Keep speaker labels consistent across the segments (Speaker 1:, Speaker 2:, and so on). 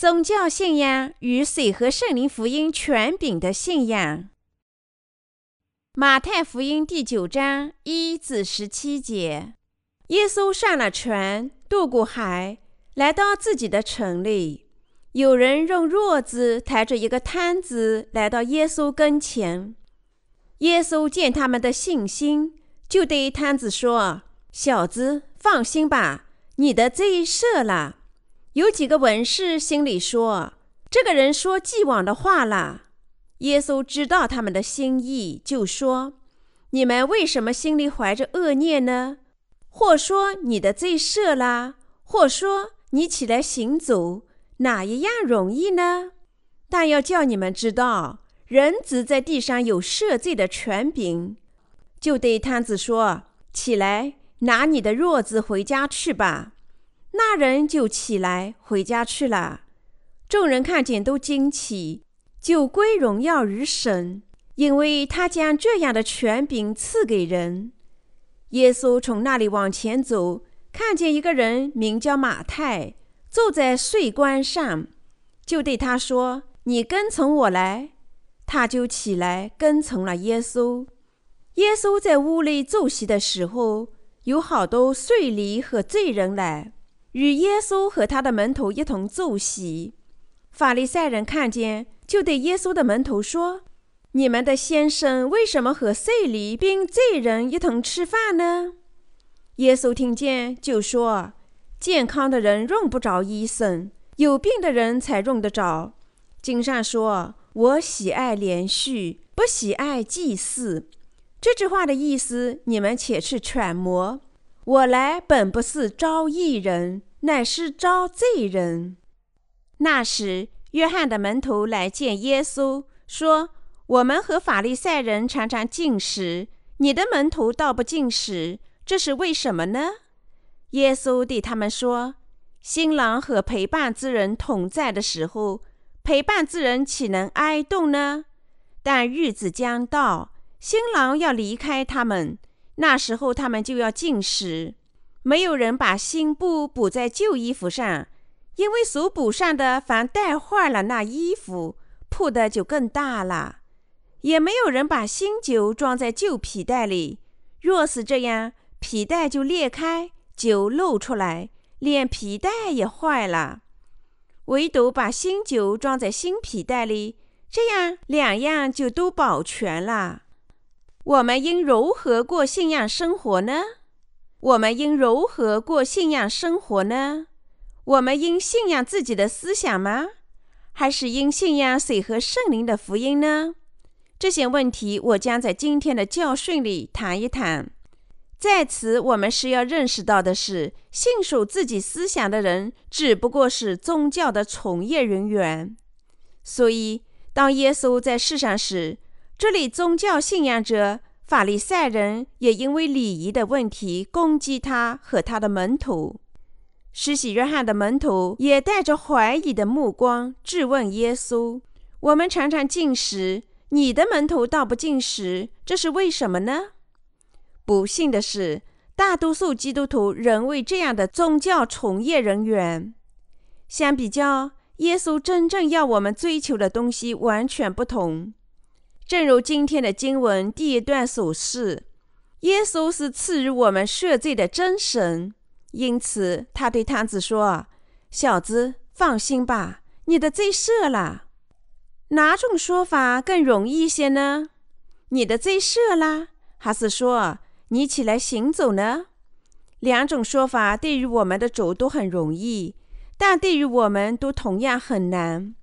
Speaker 1: 宗教信仰与水和圣灵福音权柄的信仰。马太福音第九章一至十七节，耶稣上了船，渡过海，来到自己的城里。有人用弱子抬着一个摊子来到耶稣跟前。耶稣见他们的信心，就对摊子说：“小子，放心吧，你的罪赦了。”有几个文士心里说：“这个人说既往的话了。”耶稣知道他们的心意，就说：“你们为什么心里怀着恶念呢？或说你的罪赦了，或说你起来行走，哪一样容易呢？但要叫你们知道，人子在地上有赦罪的权柄。”就对摊子说：“起来，拿你的褥子回家去吧。”那人就起来回家去了。众人看见都惊奇，就归荣耀于神，因为他将这样的权柄赐给人。耶稣从那里往前走，看见一个人名叫马太，坐在税关上，就对他说：“你跟从我来。”他就起来跟从了耶稣。耶稣在屋内坐席的时候，有好多税吏和罪人来。与耶稣和他的门徒一同坐席，法利赛人看见，就对耶稣的门徒说：“你们的先生为什么和税吏并罪人一同吃饭呢？”耶稣听见，就说：“健康的人用不着医生，有病的人才用得着。经上说：‘我喜爱连续，不喜爱祭祀。’这句话的意思，你们且去揣摩。”我来本不是招义人，乃是招罪人。那时，约翰的门徒来见耶稣，说：“我们和法利赛人常常进食，你的门徒倒不进食，这是为什么呢？”耶稣对他们说：“新郎和陪伴之人同在的时候，陪伴之人岂能哀动呢？但日子将到，新郎要离开他们。”那时候他们就要进食，没有人把新布补在旧衣服上，因为所补上的凡带坏了那衣服，破的就更大了。也没有人把新酒装在旧皮袋里，若是这样，皮带就裂开，酒漏出来，连皮带也坏了。唯独把新酒装在新皮袋里，这样两样就都保全了。我们应如何过信仰生活呢？我们应如何过信仰生活呢？我们应信仰自己的思想吗？还是应信仰水和圣灵的福音呢？这些问题，我将在今天的教训里谈一谈。在此，我们是要认识到的是，信守自己思想的人只不过是宗教的从业人员。所以，当耶稣在世上时，这里宗教信仰者法利赛人也因为礼仪的问题攻击他和他的门徒。施洗约翰的门徒也带着怀疑的目光质问耶稣：“我们常常进食，你的门徒倒不进食，这是为什么呢？”不幸的是，大多数基督徒仍为这样的宗教从业人员。相比较，耶稣真正要我们追求的东西完全不同。正如今天的经文第一段所示，耶稣是赐予我们赦罪的真神，因此他对摊子说：“小子，放心吧，你的罪赦了。”哪种说法更容易一些呢？你的罪赦了，还是说你起来行走呢？两种说法对于我们的主都很容易，但对于我们都同样很难。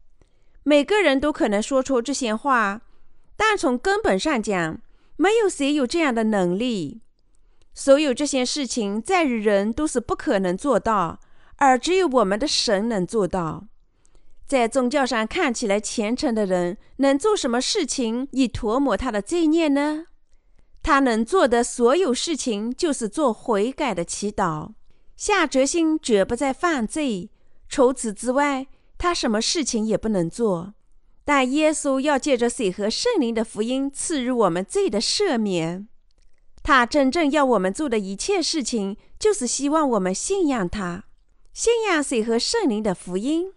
Speaker 1: 每个人都可能说出这些话。但从根本上讲，没有谁有这样的能力。所有这些事情，在于人都是不可能做到，而只有我们的神能做到。在宗教上看起来虔诚的人，能做什么事情以涂抹他的罪孽呢？他能做的所有事情，就是做悔改的祈祷，下决心绝不再犯罪。除此之外，他什么事情也不能做。但耶稣要借着水和圣灵的福音赐予我们罪的赦免。他真正要我们做的一切事情，就是希望我们信仰他，信仰水和圣灵的福音。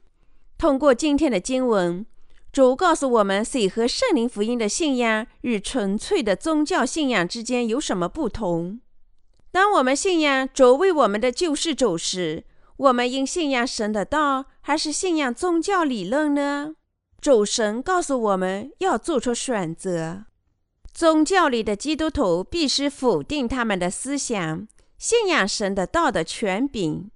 Speaker 1: 通过今天的经文，主告诉我们，水和圣灵福音的信仰与纯粹的宗教信仰之间有什么不同。当我们信仰主为我们的救世主时，我们应信仰神的道，还是信仰宗教理论呢？主神告诉我们要做出选择。宗教里的基督徒必须否定他们的思想，信仰神的道的权柄。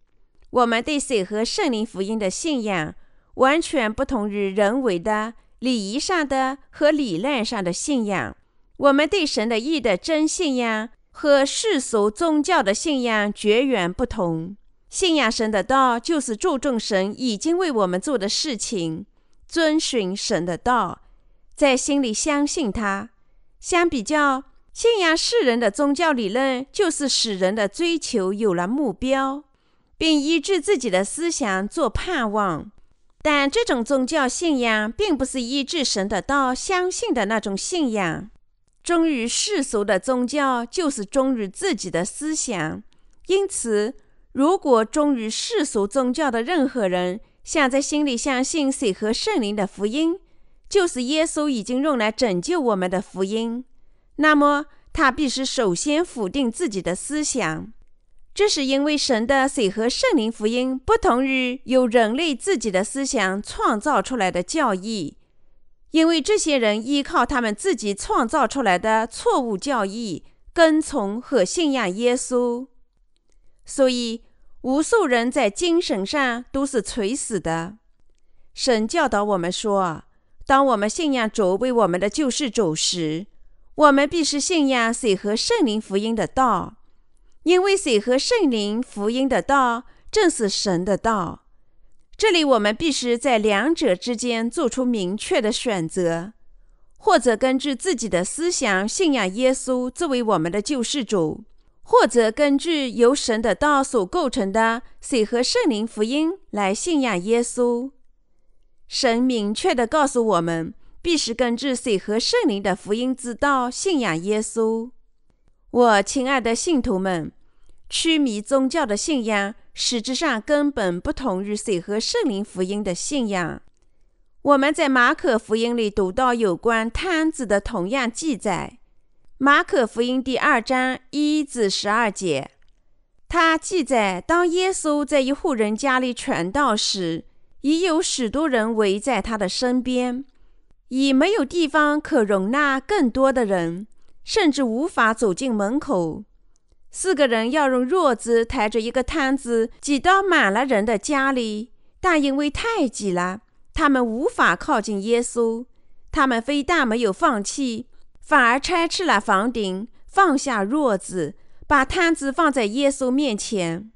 Speaker 1: 我们对水和圣灵福音的信仰，完全不同于人为的、礼仪上的和理论上的信仰。我们对神的义的真信仰和世俗宗教的信仰绝缘不同。信仰神的道，就是注重神已经为我们做的事情，遵循神的道，在心里相信他。相比较，信仰世人的宗教理论，就是使人的追求有了目标，并依据自己的思想做盼望。但这种宗教信仰，并不是依据神的道相信的那种信仰。忠于世俗的宗教，就是忠于自己的思想。因此。如果忠于世俗宗教的任何人想在心里相信水和圣灵的福音，就是耶稣已经用来拯救我们的福音，那么他必须首先否定自己的思想。这是因为神的水和圣灵福音不同于由人类自己的思想创造出来的教义，因为这些人依靠他们自己创造出来的错误教义，跟从和信仰耶稣。所以，无数人在精神上都是垂死的。神教导我们说：当我们信仰主为我们的救世主时，我们必须信仰水和圣灵福音的道，因为水和圣灵福音的道正是神的道。这里我们必须在两者之间做出明确的选择，或者根据自己的思想信仰耶稣作为我们的救世主。或者根据由神的道所构成的水和圣灵福音来信仰耶稣。神明确地告诉我们，必须根据水和圣灵的福音之道信仰耶稣。我亲爱的信徒们，曲迷宗教的信仰实质上根本不同于水和圣灵福音的信仰。我们在马可福音里读到有关摊子的同样记载。马可福音第二章一至十二节，他记载：当耶稣在一户人家里传道时，已有许多人围在他的身边，已没有地方可容纳更多的人，甚至无法走进门口。四个人要用褥子抬着一个摊子挤到满了人的家里，但因为太挤了，他们无法靠近耶稣。他们非但没有放弃。反而拆斥了房顶，放下褥子，把摊子放在耶稣面前。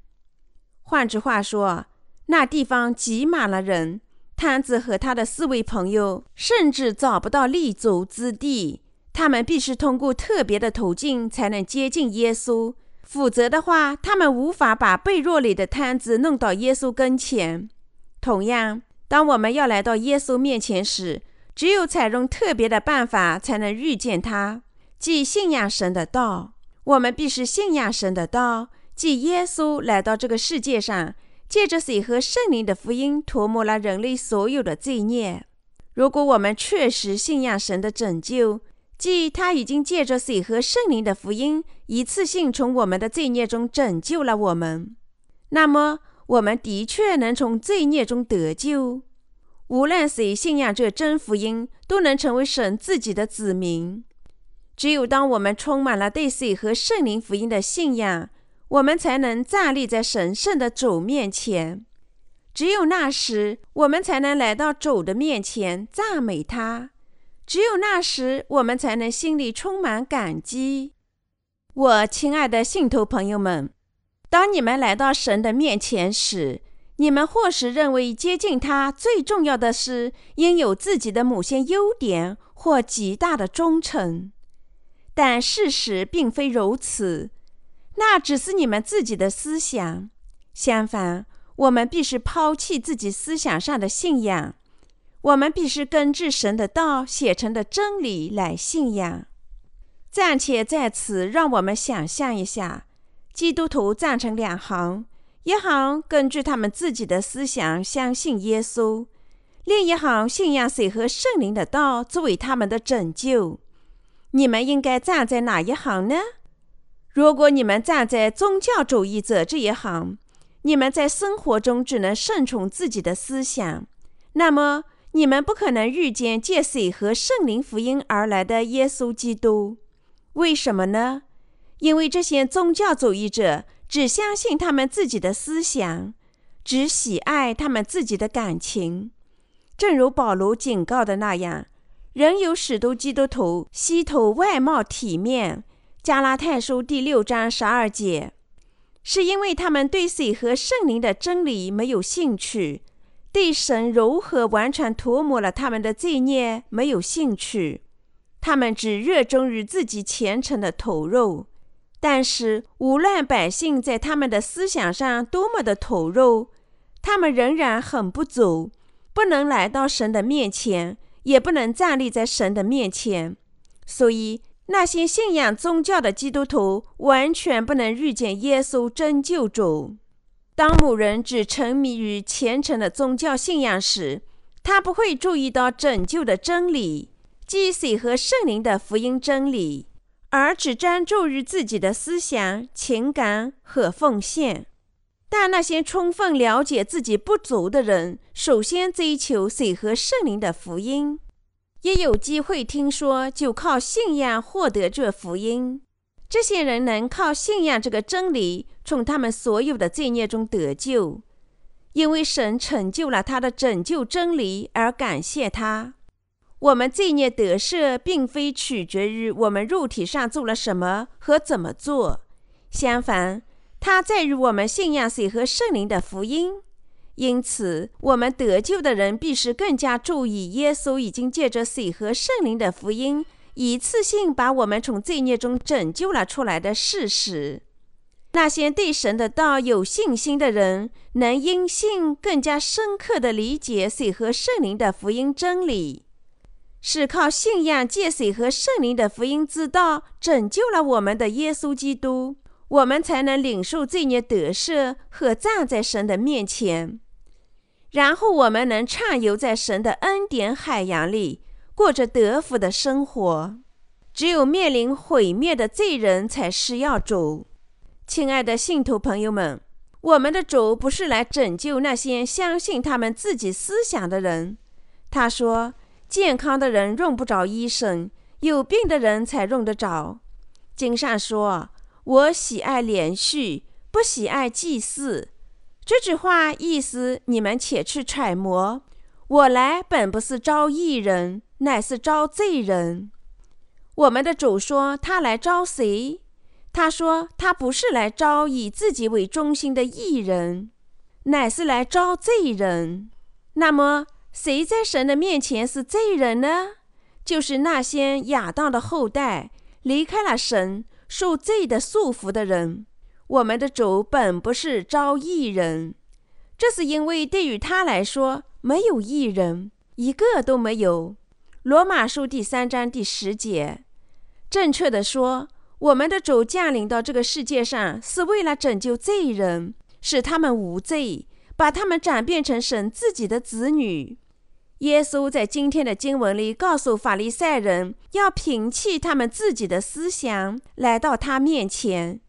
Speaker 1: 换句话说，那地方挤满了人，摊子和他的四位朋友甚至找不到立足之地。他们必须通过特别的途径才能接近耶稣，否则的话，他们无法把被褥里的摊子弄到耶稣跟前。同样，当我们要来到耶稣面前时，只有采用特别的办法，才能遇见他，即信仰神的道。我们必须信仰神的道，即耶稣来到这个世界上，借着水和圣灵的福音，涂抹了人类所有的罪孽。如果我们确实信仰神的拯救，即他已经借着水和圣灵的福音，一次性从我们的罪孽中拯救了我们，那么我们的确能从罪孽中得救。无论谁信仰这真福音，都能成为神自己的子民。只有当我们充满了对谁和圣灵福音的信仰，我们才能站立在神圣的主面前。只有那时，我们才能来到主的面前赞美他。只有那时，我们才能心里充满感激。我亲爱的信徒朋友们，当你们来到神的面前时，你们或许认为接近他最重要的是应有自己的某些优点或极大的忠诚，但事实并非如此，那只是你们自己的思想。相反，我们必须抛弃自己思想上的信仰，我们必须根据神的道写成的真理来信仰。暂且在此，让我们想象一下，基督徒站成两行。一行根据他们自己的思想相信耶稣，另一行信仰水和圣灵的道作为他们的拯救。你们应该站在哪一行呢？如果你们站在宗教主义者这一行，你们在生活中只能顺从自己的思想，那么你们不可能遇见借水和圣灵福音而来的耶稣基督。为什么呢？因为这些宗教主义者只相信他们自己的思想，只喜爱他们自己的感情。正如保罗警告的那样，仍有许多基督徒希图外貌体面。加拉太书第六章十二节，是因为他们对水和圣灵的真理没有兴趣，对神如何完全涂抹了他们的罪孽没有兴趣，他们只热衷于自己虔诚的投入。但是，无论百姓在他们的思想上多么的投入，他们仍然很不足，不能来到神的面前，也不能站立在神的面前。所以，那些信仰宗教的基督徒完全不能遇见耶稣真救主。当某人只沉迷于虔诚的宗教信仰时，他不会注意到拯救的真理，即水和圣灵的福音真理。而只专注于自己的思想、情感和奉献。但那些充分了解自己不足的人，首先追求水和圣灵的福音，一有机会听说，就靠信仰获得这福音。这些人能靠信仰这个真理，从他们所有的罪孽中得救，因为神成就了他的拯救真理，而感谢他。我们罪孽得赦，并非取决于我们肉体上做了什么和怎么做，相反，它在于我们信仰水和圣灵的福音。因此，我们得救的人必须更加注意，耶稣已经借着水和圣灵的福音，一次性把我们从罪孽中拯救了出来的事实。那些对神的道有信心的人，能因信更加深刻地理解水和圣灵的福音真理。是靠信仰借水和圣灵的福音之道拯救了我们的耶稣基督，我们才能领受罪孽得赦和站在神的面前。然后我们能畅游在神的恩典海洋里，过着得福的生活。只有面临毁灭的罪人才需要主。亲爱的信徒朋友们，我们的主不是来拯救那些相信他们自己思想的人。他说。健康的人用不着医生，有病的人才用得着。经上说：“我喜爱连续，不喜爱祭祀。”这句话意思你们且去揣摩。我来本不是招义人，乃是招罪人。我们的主说他来招谁？他说他不是来招以自己为中心的义人，乃是来招罪人。那么。谁在神的面前是罪人呢？就是那些亚当的后代，离开了神，受罪的束缚的人。我们的主本不是招义人，这是因为对于他来说，没有义人，一个都没有。罗马书第三章第十节，正确的说，我们的主降临到这个世界上，是为了拯救罪人，使他们无罪。把他们转变成神自己的子女。耶稣在今天的经文里告诉法利赛人，要摒弃他们自己的思想，来到他面前，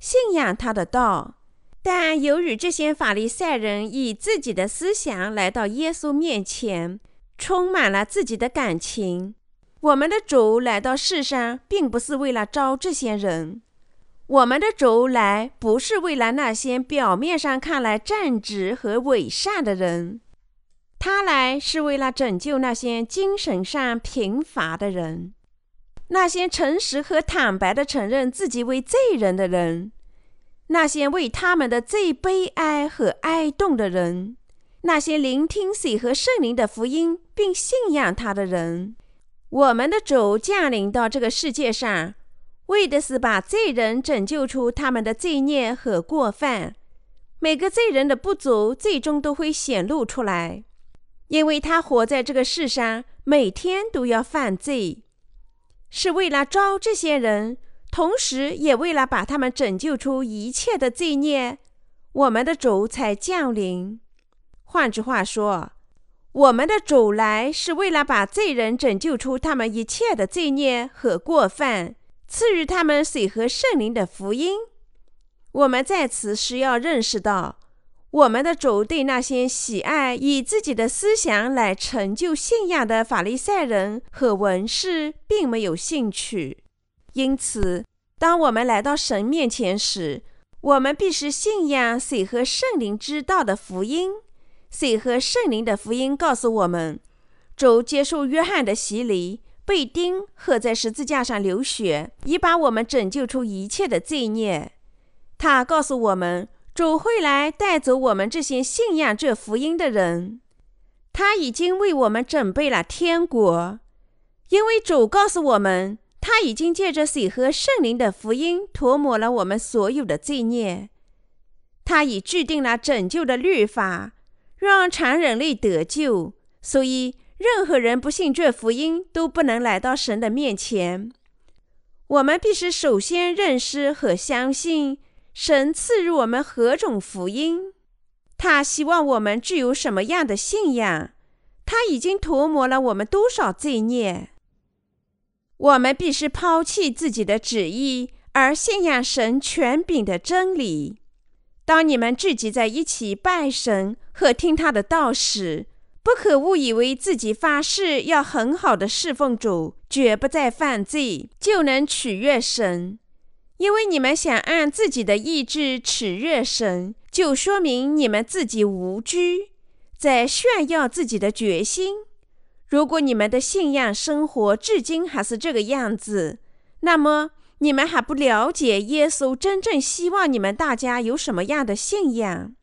Speaker 1: 信仰他的道。但由于这些法利赛人以自己的思想来到耶稣面前，充满了自己的感情，我们的主来到世上，并不是为了招这些人。我们的主来不是为了那些表面上看来正直和伪善的人，他来是为了拯救那些精神上贫乏的人，那些诚实和坦白的承认自己为罪人的人，那些为他们的最悲哀和哀痛的人，那些聆听水和圣灵的福音并信仰他的人。我们的主降临到这个世界上。为的是把罪人拯救出他们的罪孽和过犯。每个罪人的不足，最终都会显露出来，因为他活在这个世上，每天都要犯罪，是为了招这些人，同时也为了把他们拯救出一切的罪孽。我们的主才降临。换句话说，我们的主来是为了把罪人拯救出他们一切的罪孽和过犯，赐予他们水和圣灵的福音。我们在此需要认识到，我们的主对那些喜爱以自己的思想来成就信仰的法利赛人和文士并没有兴趣。因此，当我们来到神面前时，我们必须信仰水和圣灵之道的福音。水和圣灵的福音告诉我们，主接受约翰的洗礼，被钉，和在十字架上流血，以把我们拯救出一切的罪孽。他告诉我们，主会来带走我们这些信仰这福音的人。他已经为我们准备了天国，因为主告诉我们，他已经借着水和圣灵的福音涂抹了我们所有的罪孽。他已制定了拯救的律法。让全人类得救，所以任何人不信这福音都不能来到神的面前。我们必须首先认识和相信神赐予我们何种福音。他希望我们具有什么样的信仰？他已经涂抹了我们多少罪孽？我们必须抛弃自己的旨意，而信仰神权柄的真理。当你们聚集在一起拜神和听他的道时，不可误以为自己发誓要很好的侍奉主，绝不再犯罪，就能取悦神。因为你们想按自己的意志取悦神，就说明你们自己无知，在炫耀自己的决心。如果你们的信仰生活至今还是这个样子，那么。你们还不了解耶稣真正希望你们大家有什么样的信仰？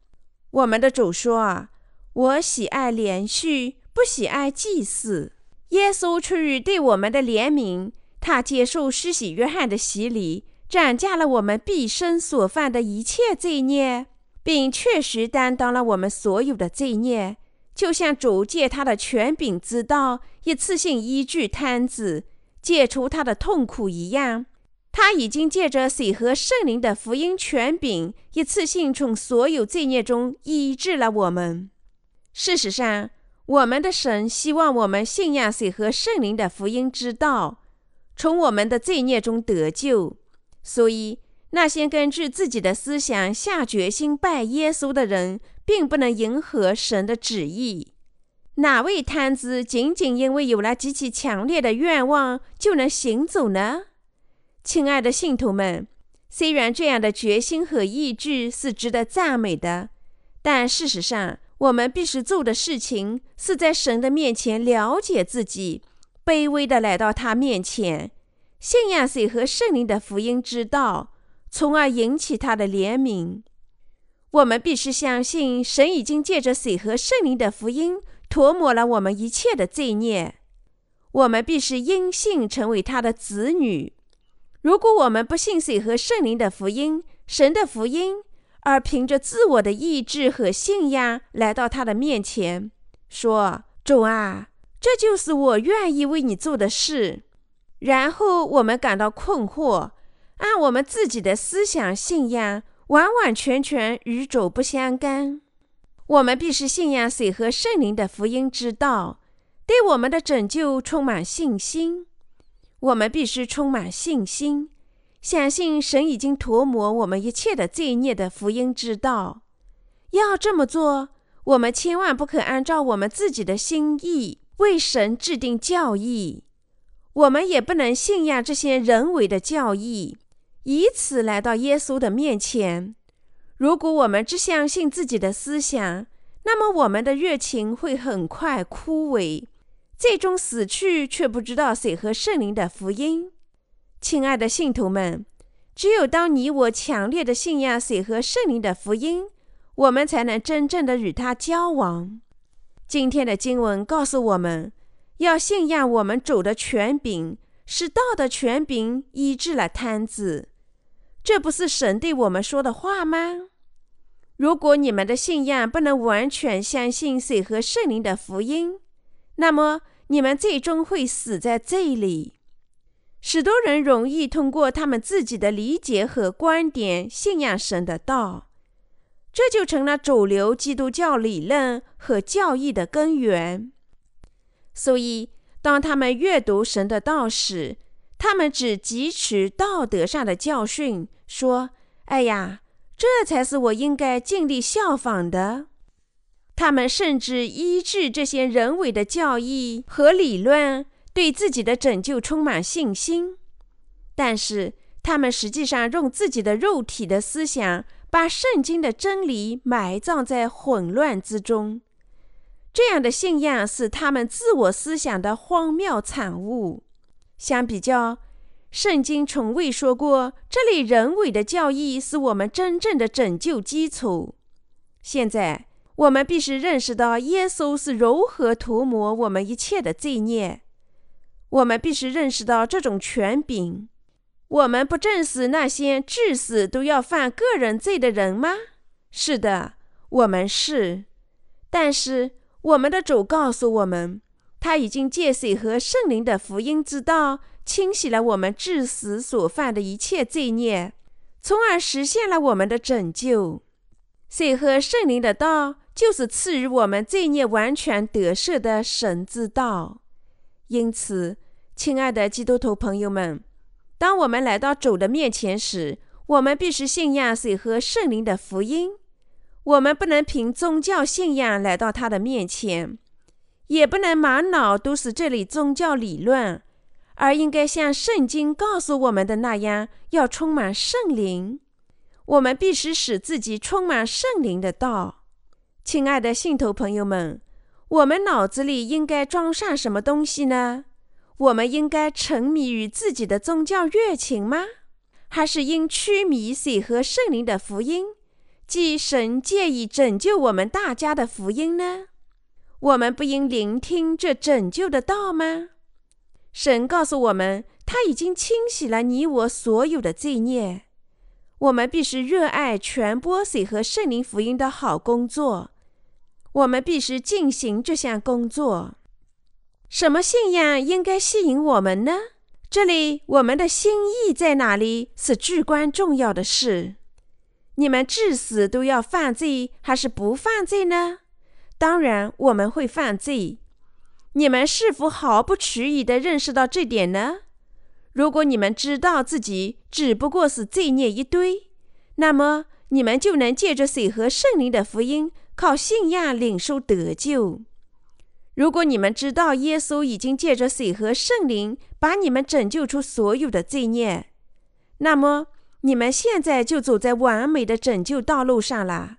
Speaker 1: 我们的主说：“我喜爱连续，不喜爱祭祀。”耶稣出于对我们的怜悯，他接受施洗约翰的洗礼，斩下了我们毕生所犯的一切罪孽，并确实担当了我们所有的罪孽，就像主借他的权柄之道，一次性医治瘫子，解除他的痛苦一样。他已经借着水和圣灵的福音权柄，一次性从所有罪孽中医治了我们。事实上，我们的神希望我们信仰水和圣灵的福音之道，从我们的罪孽中得救。所以，那些根据自己的思想下决心拜耶稣的人，并不能迎合神的旨意。哪位摊子仅仅因为有了极其强烈的愿望，就能行走呢？亲爱的信徒们，虽然这样的决心和意志是值得赞美的，但事实上，我们必须做的事情是在神的面前了解自己，卑微的来到他面前，信仰水和圣灵的福音之道，从而引起他的怜悯。我们必须相信，神已经借着水和圣灵的福音涂抹了我们一切的罪孽。我们必须因信成为他的子女。如果我们不信水和圣灵的福音，神的福音，而凭着自我的意志和信仰来到他的面前，说：“主啊，这就是我愿意为你做的事。”然后我们感到困惑，按我们自己的思想信仰，完完全全与主不相干。我们必须信仰水和圣灵的福音之道，对我们的拯救充满信心。我们必须充满信心，相信神已经涂抹我们一切的罪孽的福音之道。要这么做，我们千万不可按照我们自己的心意为神制定教义。我们也不能信仰这些人为的教义，以此来到耶稣的面前。如果我们只相信自己的思想，那么我们的热情会很快枯萎。最终死去，却不知道谁和圣灵的福音。亲爱的信徒们，只有当你我强烈的信仰水和圣灵的福音，我们才能真正的与他交往。今天的经文告诉我们，要信仰我们主的权柄，使道的权柄医治了瘫子。这不是神对我们说的话吗？如果你们的信仰不能完全相信水和圣灵的福音，那么，你们最终会死在这里。许多人容易通过他们自己的理解和观点信仰神的道，这就成了主流基督教理论和教义的根源。所以，当他们阅读神的道时，他们只汲取道德上的教训，说：“哎呀，这才是我应该尽力效仿的。”他们甚至医治这些人为的教义和理论，对自己的拯救充满信心。但是，他们实际上用自己的肉体的思想，把圣经的真理埋葬在混乱之中。这样的信仰是他们自我思想的荒谬产物。相比较，圣经从未说过这类人为的教义是我们真正的拯救基础。现在。我们必须认识到耶稣是如何涂抹我们一切的罪孽。我们必须认识到这种权柄。我们不正是那些至死都要犯个人罪的人吗？是的，我们是。但是我们的主告诉我们，他已经借水和圣灵的福音之道，清洗了我们至死所犯的一切罪孽，从而实现了我们的拯救。水和圣灵的道。就是赐予我们罪孽完全得赦的神之道。因此，亲爱的基督徒朋友们，当我们来到主的面前时，我们必须信仰水和圣灵的福音。我们不能凭宗教信仰来到他的面前，也不能满脑都是这类宗教理论，而应该像圣经告诉我们的那样，要充满圣灵。我们必须使自己充满圣灵的道。亲爱的信徒朋友们，我们脑子里应该装上什么东西呢？我们应该沉迷于自己的宗教热情吗？还是应驱迷水和圣灵的福音，即神借以拯救我们大家的福音呢？我们不应聆听这拯救的道吗？神告诉我们，他已经清洗了你我所有的罪孽。我们必须热爱传播水和圣灵福音的好工作。我们必须进行这项工作。什么信仰应该吸引我们呢？这里我们的心意在哪里是至关重要的事。你们至死都要犯罪，还是不犯罪呢？当然，我们会犯罪。你们是否毫不迟疑地认识到这点呢？如果你们知道自己只不过是罪孽一堆，那么你们就能借着水和圣灵的福音。靠信仰领受得救。如果你们知道耶稣已经借着水和圣灵把你们拯救出所有的罪孽，那么你们现在就走在完美的拯救道路上了。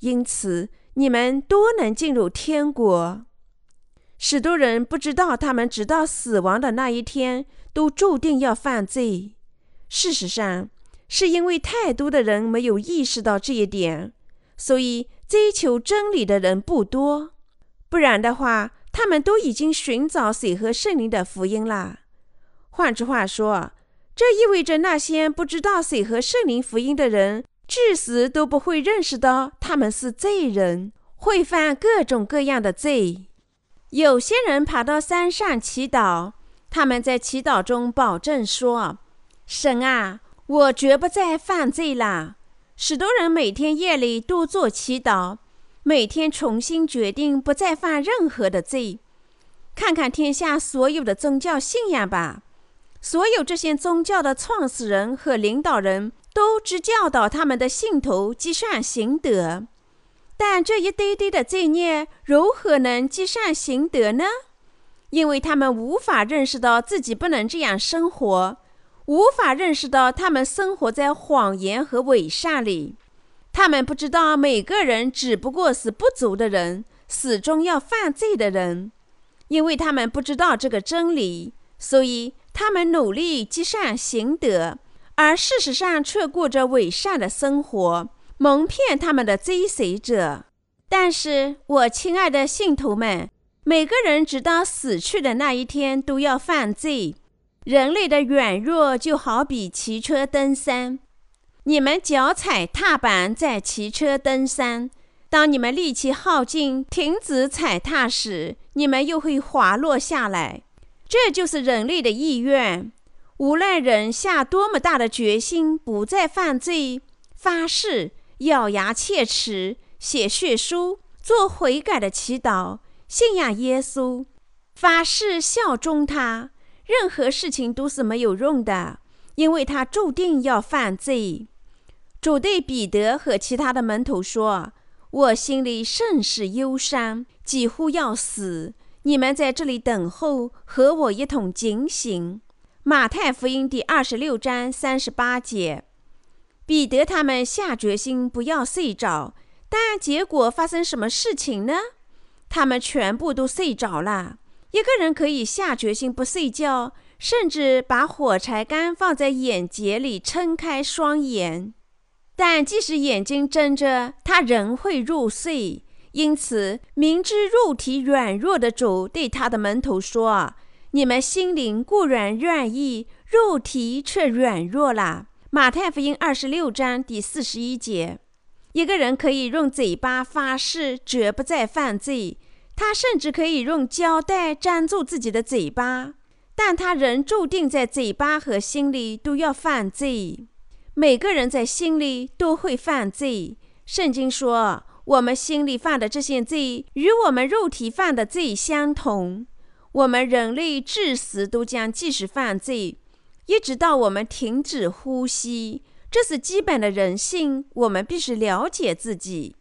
Speaker 1: 因此，你们多能进入天国。许多人不知道，他们直到死亡的那一天都注定要犯罪。事实上，是因为太多的人没有意识到这一点，所以。追求真理的人不多，不然的话，他们都已经寻找水和圣灵的福音了。换句话说，这意味着那些不知道水和圣灵福音的人，至死都不会认识到他们是罪人，会犯各种各样的罪。有些人爬到山上祈祷，他们在祈祷中保证说：“神啊，我绝不再犯罪了。”许多人每天夜里都做祈祷，每天重新决定不再犯任何的罪。看看天下所有的宗教信仰吧，所有这些宗教的创始人和领导人都只教导他们的信徒积善行德，但这一堆堆的罪孽如何能积善行德呢？因为他们无法认识到自己不能这样生活。无法认识到他们生活在谎言和伪善里，他们不知道每个人只不过是不足的人，始终要犯罪的人，因为他们不知道这个真理，所以他们努力积善行德，而事实上却过着伪善的生活，蒙骗他们的追随者。但是，我亲爱的信徒们，每个人直到死去的那一天都要犯罪。人类的软弱就好比骑车登山，你们脚踩踏板在骑车登山，当你们力气耗尽、停止踩踏时，你们又会滑落下来。这就是人类的意愿。无论人下多么大的决心不再犯罪，发誓咬牙切齿，写血书，做悔改的祈祷，信仰耶稣，发誓效忠他。任何事情都是没有用的，因为他注定要犯罪。主对彼得和其他的门徒说：“我心里甚是忧伤，几乎要死。你们在这里等候，和我一同警醒。”马太福音第二十六章三十八节。彼得他们下决心不要睡着，但结果发生什么事情呢？他们全部都睡着了。一个人可以下决心不睡觉，甚至把火柴杆放在眼睫里撑开双眼，但即使眼睛睁着，他仍会入睡。因此，明知肉体软弱的主对他的门徒说：“你们心灵固然愿意，肉体却软弱了。”马太福音二十六章第四十一节。一个人可以用嘴巴发誓绝不再犯罪。他甚至可以用胶带粘住自己的嘴巴，但他仍注定在嘴巴和心里都要犯罪。每个人在心里都会犯罪。圣经说，我们心里犯的这些罪与我们肉体犯的罪相同。我们人类至死都将继续犯罪，一直到我们停止呼吸。这是基本的人性，我们必须了解自己。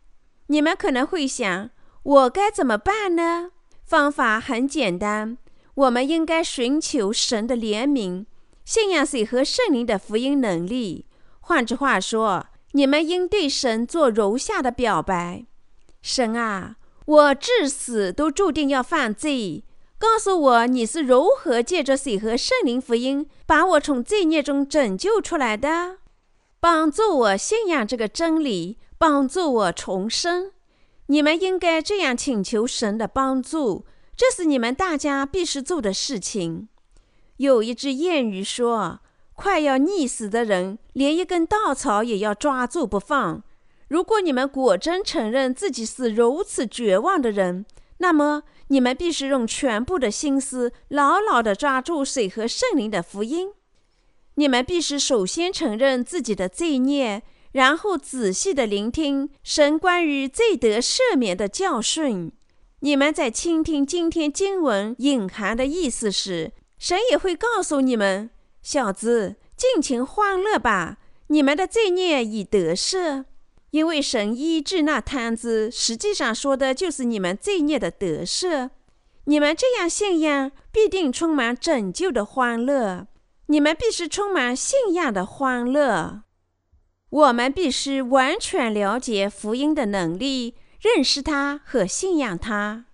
Speaker 1: 你们可能会想。我该怎么办呢？方法很简单，我们应该寻求神的怜悯，信仰水和圣灵的福音能力。换句话说，你们应对神做如下的表白：神啊，我至死都注定要犯罪。告诉我你是如何借着水和圣灵福音把我从罪孽中拯救出来的，帮助我信仰这个真理，帮助我重生。你们应该这样请求神的帮助，这是你们大家必须做的事情。有一句谚语说：“快要溺死的人，连一根稻草也要抓住不放。”如果你们果真承认自己是如此绝望的人，那么你们必须用全部的心思牢牢地抓住水和圣灵的福音。你们必须首先承认自己的罪孽。然后仔细的聆听神关于罪得赦免的教训。你们在倾听今天经文隐含的意思时，神也会告诉你们：“小子，尽情欢乐吧，你们的罪孽已得赦。”因为神医治那摊子，实际上说的就是你们罪孽的得赦。你们这样信仰，必定充满拯救的欢乐。你们必须充满信仰的欢乐。我们必须完全了解福音的能力，认识他和信仰他。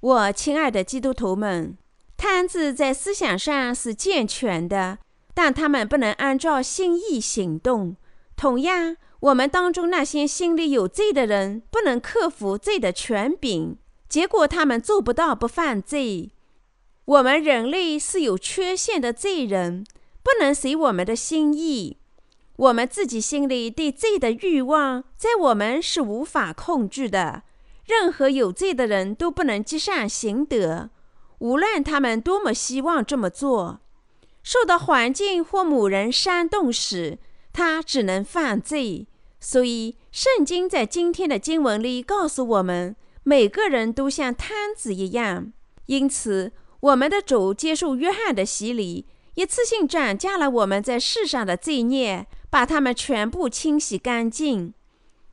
Speaker 1: 我亲爱的基督徒们，摊子在思想上是健全的，但他们不能按照心意行动。同样，我们当中那些心里有罪的人，不能克服罪的权柄，结果他们做不到不犯罪。我们人类是有缺陷的罪人，不能随我们的心意。我们自己心里对罪的欲望，在我们是无法控制的。任何有罪的人都不能积善行德，无论他们多么希望这么做。受到环境或某人煽动时，他只能犯罪。所以，圣经在今天的经文里告诉我们，每个人都像摊子一样。因此，我们的主接受约翰的洗礼，一次性斩价了我们在世上的罪孽。把它们全部清洗干净。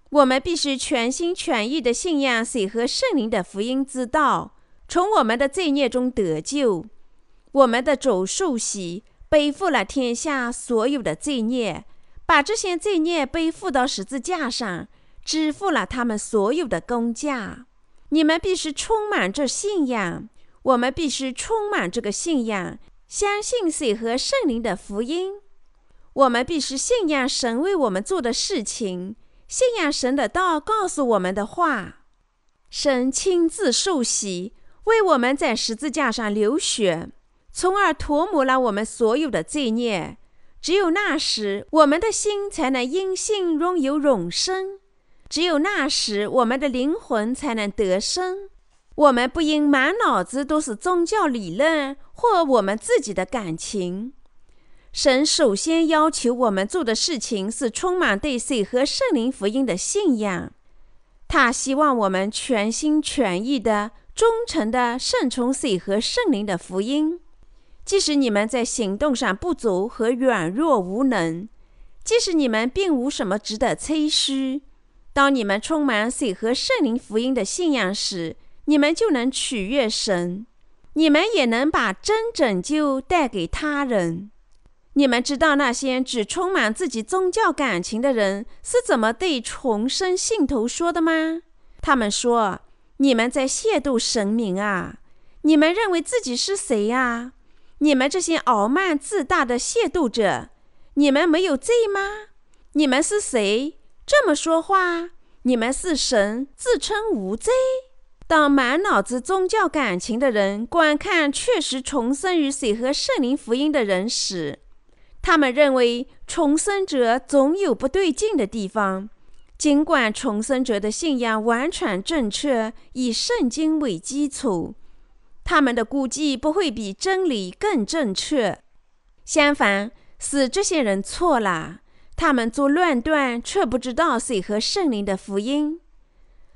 Speaker 1: 我们必须全心全意地信仰水和圣灵的福音之道，从我们的罪孽中得救。我们的主受洗，背负了天下所有的罪孽，把这些罪孽背负到十字架上，支付了他们所有的工价。你们必须充满这信仰。我们必须充满这个信仰，相信水和圣灵的福音。我们必须信仰神为我们做的事情，信仰神的道告诉我们的话。神亲自受洗，为我们在十字架上流血，从而涂抹了我们所有的罪孽。只有那时，我们的心才能因信拥有永生；只有那时，我们的灵魂才能得生。我们不应满脑子都是宗教理论或我们自己的感情。神首先要求我们做的事情是充满对水和圣灵福音的信仰。他希望我们全心全意的、忠诚的顺从水和圣灵的福音，即使你们在行动上不足和软弱无能，即使你们并无什么值得吹嘘。当你们充满水和圣灵福音的信仰时，你们就能取悦神，你们也能把真拯救带给他人。你们知道那些只充满自己宗教感情的人是怎么对重生信徒说的吗？他们说：“你们在亵渎神明啊！你们认为自己是谁呀？你们这些傲慢自大的亵渎者，你们没有罪吗？你们是谁？这么说话？你们是神，自称无罪？”当满脑子宗教感情的人观看确实重生于水和圣灵福音的人时，他们认为重生者总有不对劲的地方，尽管重生者的信仰完全正确，以圣经为基础，他们的估计不会比真理更正确。相反，是这些人错了，他们做乱断，却不知道水和圣灵的福音。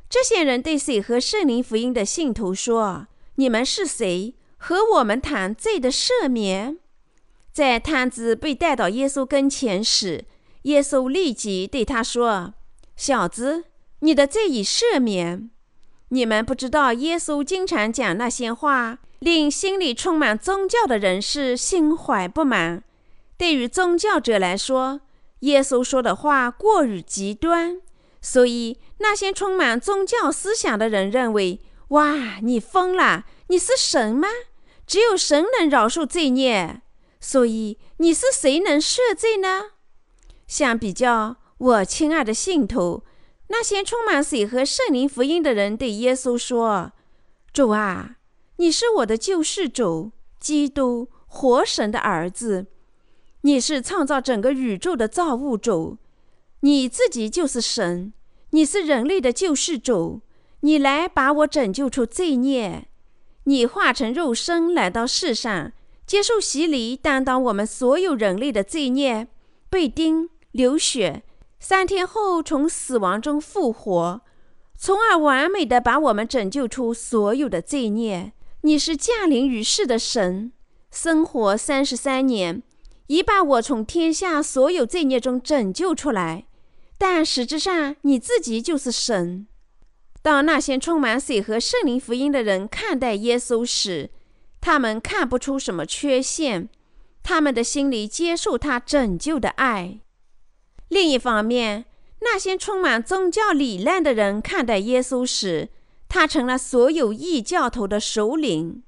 Speaker 1: 这些人对水和圣灵福音的信徒说：“你们是谁？和我们谈罪的赦免？”在摊子被带到耶稣跟前时，耶稣立即对他说：“小子，你的罪已赦免。”你们不知道，耶稣经常讲那些话，令心里充满宗教的人士心怀不满。对于宗教者来说，耶稣说的话过于极端，所以那些充满宗教思想的人认为：“哇，你疯了！你是神吗？只有神能饶恕罪孽。”所以你是谁能赦罪呢？相比较，我亲爱的信徒，那些充满水和圣灵福音的人对耶稣说：“主啊，你是我的救世主，基督，活神的儿子，你是创造整个宇宙的造物主，你自己就是神，你是人类的救世主，你来把我拯救出罪孽，你化成肉身来到世上。”接受洗礼，担当我们所有人类的罪孽，被钉、流血，三天后从死亡中复活，从而完美的把我们拯救出所有的罪孽。你是降临于世的神，生活三十三年，已把我从天下所有罪孽中拯救出来。但实质上，你自己就是神。当那些充满水和圣灵福音的人看待耶稣时，他们看不出什么缺陷，他们的心里接受他拯救的爱。另一方面，那些充满宗教理念的人看待耶稣时，他成了所有异教徒的首领。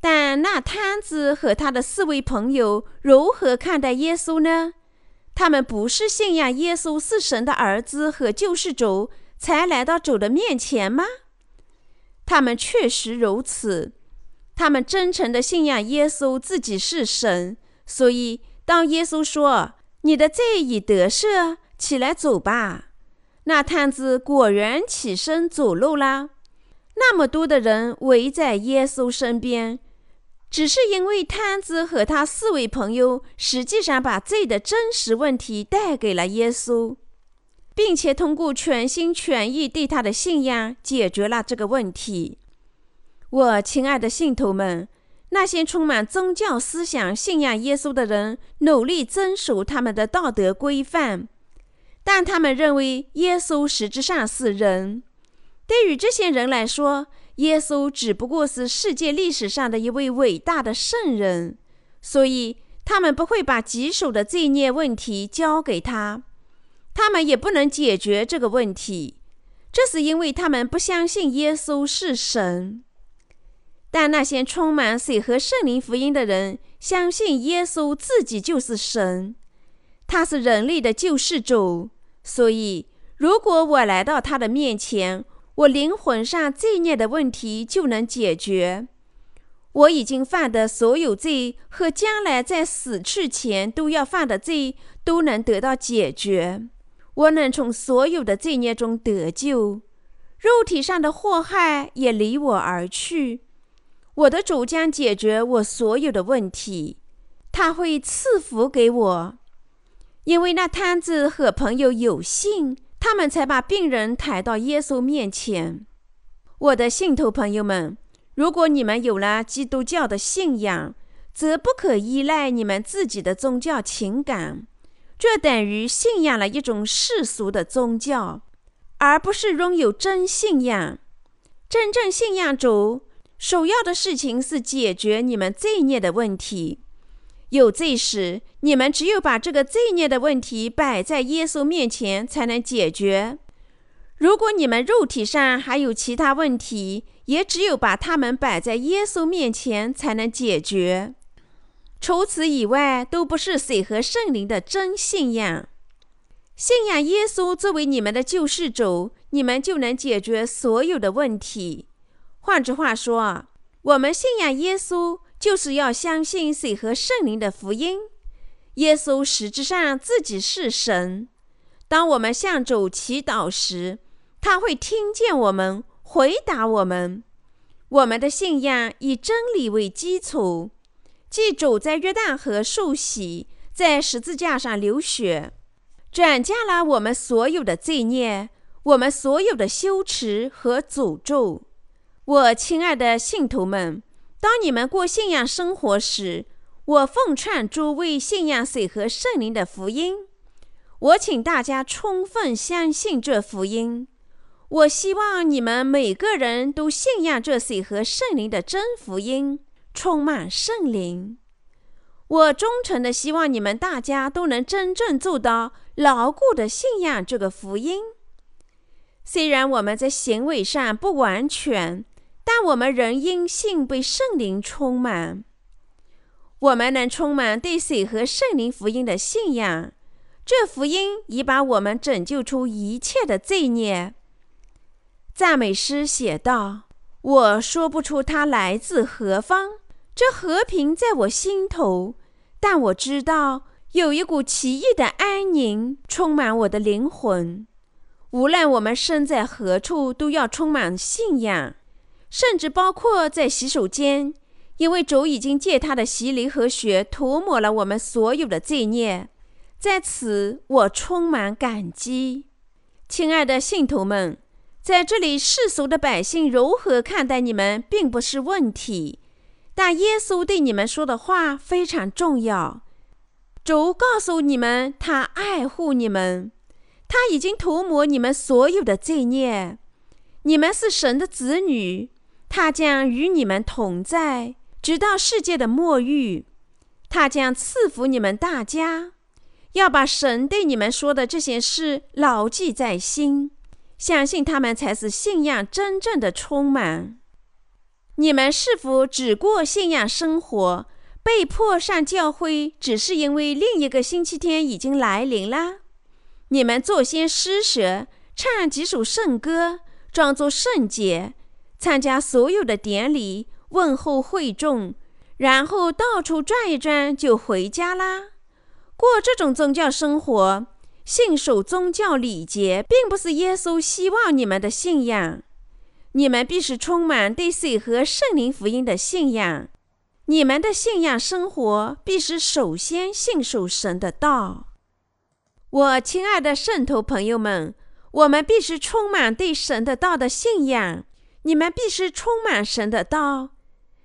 Speaker 1: 但那摊子和他的四位朋友如何看待耶稣呢？他们不是信仰耶稣是神的儿子和救世主才来到主的面前吗？他们确实如此。他们真诚地信仰耶稣自己是神，所以当耶稣说“你的罪已得赦，起来走吧”，那摊子果然起身走路了。那么多的人围在耶稣身边，只是因为摊子和他四位朋友实际上把罪的真实问题带给了耶稣，并且通过全心全意对他的信仰解决了这个问题。我亲爱的信徒们，那些充满宗教思想、信仰耶稣的人，努力遵守他们的道德规范，但他们认为耶稣实质上是人。对于这些人来说，耶稣只不过是世界历史上的一位伟大的圣人，所以他们不会把棘手的罪孽问题交给他，他们也不能解决这个问题。这是因为他们不相信耶稣是神。但那些充满水和圣灵福音的人相信耶稣自己就是神，他是人类的救世主。所以，如果我来到他的面前，我灵魂上罪孽的问题就能解决。我已经犯的所有罪和将来在死去前都要犯的罪都能得到解决。我能从所有的罪孽中得救，肉体上的祸害也离我而去。我的主将解决我所有的问题，他会赐福给我，因为那摊子和朋友有信，他们才把病人抬到耶稣面前。我的信徒朋友们，如果你们有了基督教的信仰，则不可依赖你们自己的宗教情感，这等于信仰了一种世俗的宗教，而不是拥有真信仰。真正信仰主，首要的事情是解决你们罪孽的问题。有罪时，你们只有把这个罪孽的问题摆在耶稣面前，才能解决。如果你们肉体上还有其他问题，也只有把它们摆在耶稣面前才能解决。除此以外，都不是水和圣灵的真信仰。信仰耶稣作为你们的救世主，你们就能解决所有的问题。换句话说，我们信仰耶稣，就是要相信水和圣灵的福音。耶稣实质上自己是神。当我们向主祈祷时，他会听见我们，回答我们。我们的信仰以真理为基础，即主在约旦河受洗，在十字架上流血，转嫁了我们所有的罪孽，我们所有的羞耻和诅咒。我亲爱的信徒们，当你们过信仰生活时，我奉劝诸位信仰水和圣灵的福音。我请大家充分相信这福音。我希望你们每个人都信仰这水和圣灵的真福音，充满圣灵。我忠诚的希望你们大家都能真正做到牢固的信仰这个福音。虽然我们在行为上不完全，但我们仍因信被圣灵充满。我们能充满对水和圣灵福音的信仰，这福音已把我们拯救出一切的罪孽。赞美诗写道：“我说不出它来自何方，这和平在我心头，但我知道有一股奇异的安宁充满我的灵魂。无论我们身在何处，都要充满信仰，甚至包括在洗手间，因为主已经借他的洗礼和血涂抹了我们所有的罪孽。在此，我充满感激，亲爱的信徒们。”在这里，世俗的百姓如何看待你们，并不是问题，但耶稣对你们说的话非常重要。主告诉你们，他爱护你们，他已经涂抹你们所有的罪孽。你们是神的子女，他将与你们同在，直到世界的末日。他将赐福你们大家，要把神对你们说的这些事牢记在心。相信他们才是信仰真正的充满。你们是否只过信仰生活，被迫上教会，只是因为另一个星期天已经来临了？你们做些施舍，唱几首圣歌，装作圣洁，参加所有的典礼，问候会众，然后到处转一转就回家啦？过这种宗教生活？信守宗教礼节，并不是耶稣希望你们的信仰。你们必须充满对水和圣灵福音的信仰。你们的信仰生活必须首先信守神的道。我亲爱的圣徒朋友们，我们必须充满对神的道的信仰。你们必须充满神的道。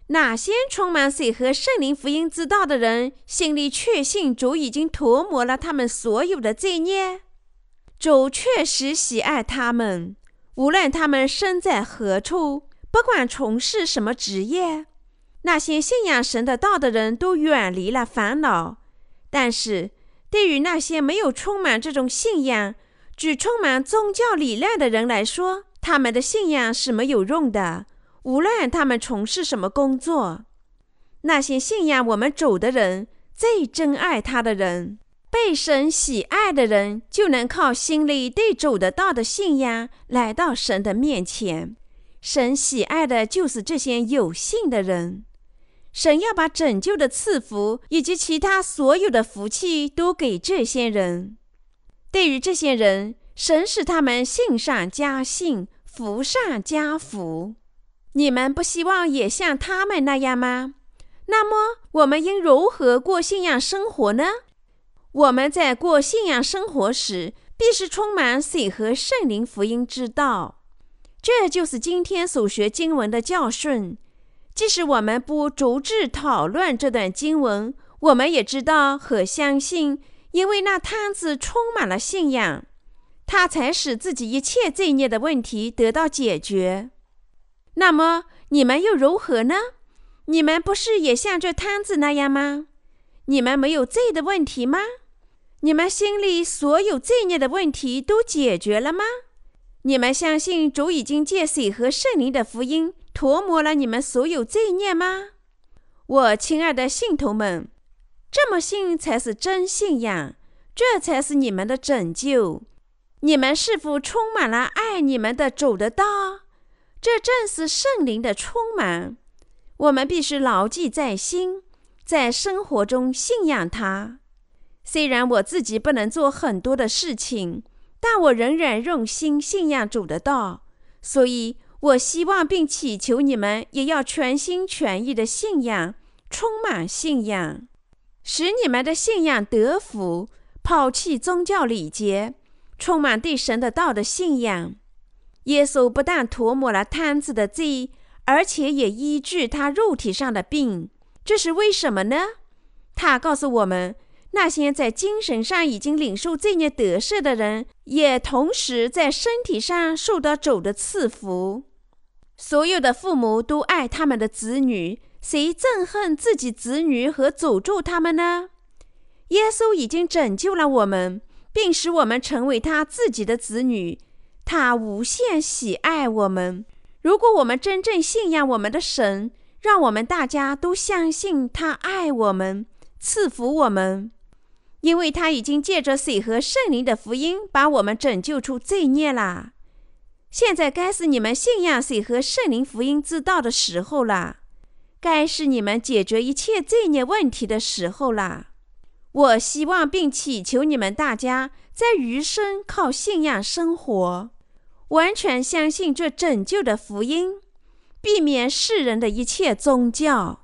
Speaker 1: 哪些充满水和圣灵福音之道的人，心里确信主已经涂抹了他们所有的罪孽？主确实喜爱他们，无论他们身在何处，不管从事什么职业。那些信仰神的道的人都远离了烦恼，但是对于那些没有充满这种信仰、只充满宗教理念的人来说，他们的信仰是没有用的。无论他们从事什么工作，那些信仰我们主的人，最珍爱他的人，被神喜爱的人，就能靠心里对主的道的信仰来到神的面前。神喜爱的就是这些有信的人。神要把拯救的赐福以及其他所有的福气都给这些人。对于这些人，神使他们信上加信，福上加福。你们不希望也像他们那样吗？那么我们应如何过信仰生活呢？我们在过信仰生活时，必是充满水和圣灵福音之道。这就是今天所学经文的教训。即使我们不逐字讨论这段经文，我们也知道和相信，因为那摊子充满了信仰，他才使自己一切罪孽的问题得到解决。那么你们又如何呢？你们不是也像这摊子那样吗？你们没有罪的问题吗？你们心里所有罪孽的问题都解决了吗？你们相信主已经借水和圣灵的福音？涂抹了你们所有罪孽吗，我亲爱的信徒们？这么信才是真信仰，这才是你们的拯救。你们是否充满了爱你们的主的道？这正是圣灵的充满。我们必须牢记在心，在生活中信仰他。虽然我自己不能做很多的事情，但我仍然用心信仰主的道，所以。我希望并祈求你们也要全心全意的信仰，充满信仰，使你们的信仰得福，抛弃宗教礼节，充满对神的道的信仰。耶稣不但涂抹了摊子的罪，而且也医治他肉体上的病。这是为什么呢？他告诉我们，那些在精神上已经领受罪孽得赦的人，也同时在身体上受到主的赐福。所有的父母都爱他们的子女，谁憎恨自己子女和诅咒他们呢？耶稣已经拯救了我们，并使我们成为他自己的子女。他无限喜爱我们。如果我们真正信仰我们的神，让我们大家都相信他爱我们，赐福我们，因为他已经借着水和圣灵的福音，把我们拯救出罪孽了。现在该是你们信仰水和圣灵福音之道的时候了，该是你们解决一切罪孽问题的时候了。我希望并祈求你们大家在余生靠信仰生活，完全相信这拯救的福音，避免世人的一切宗教。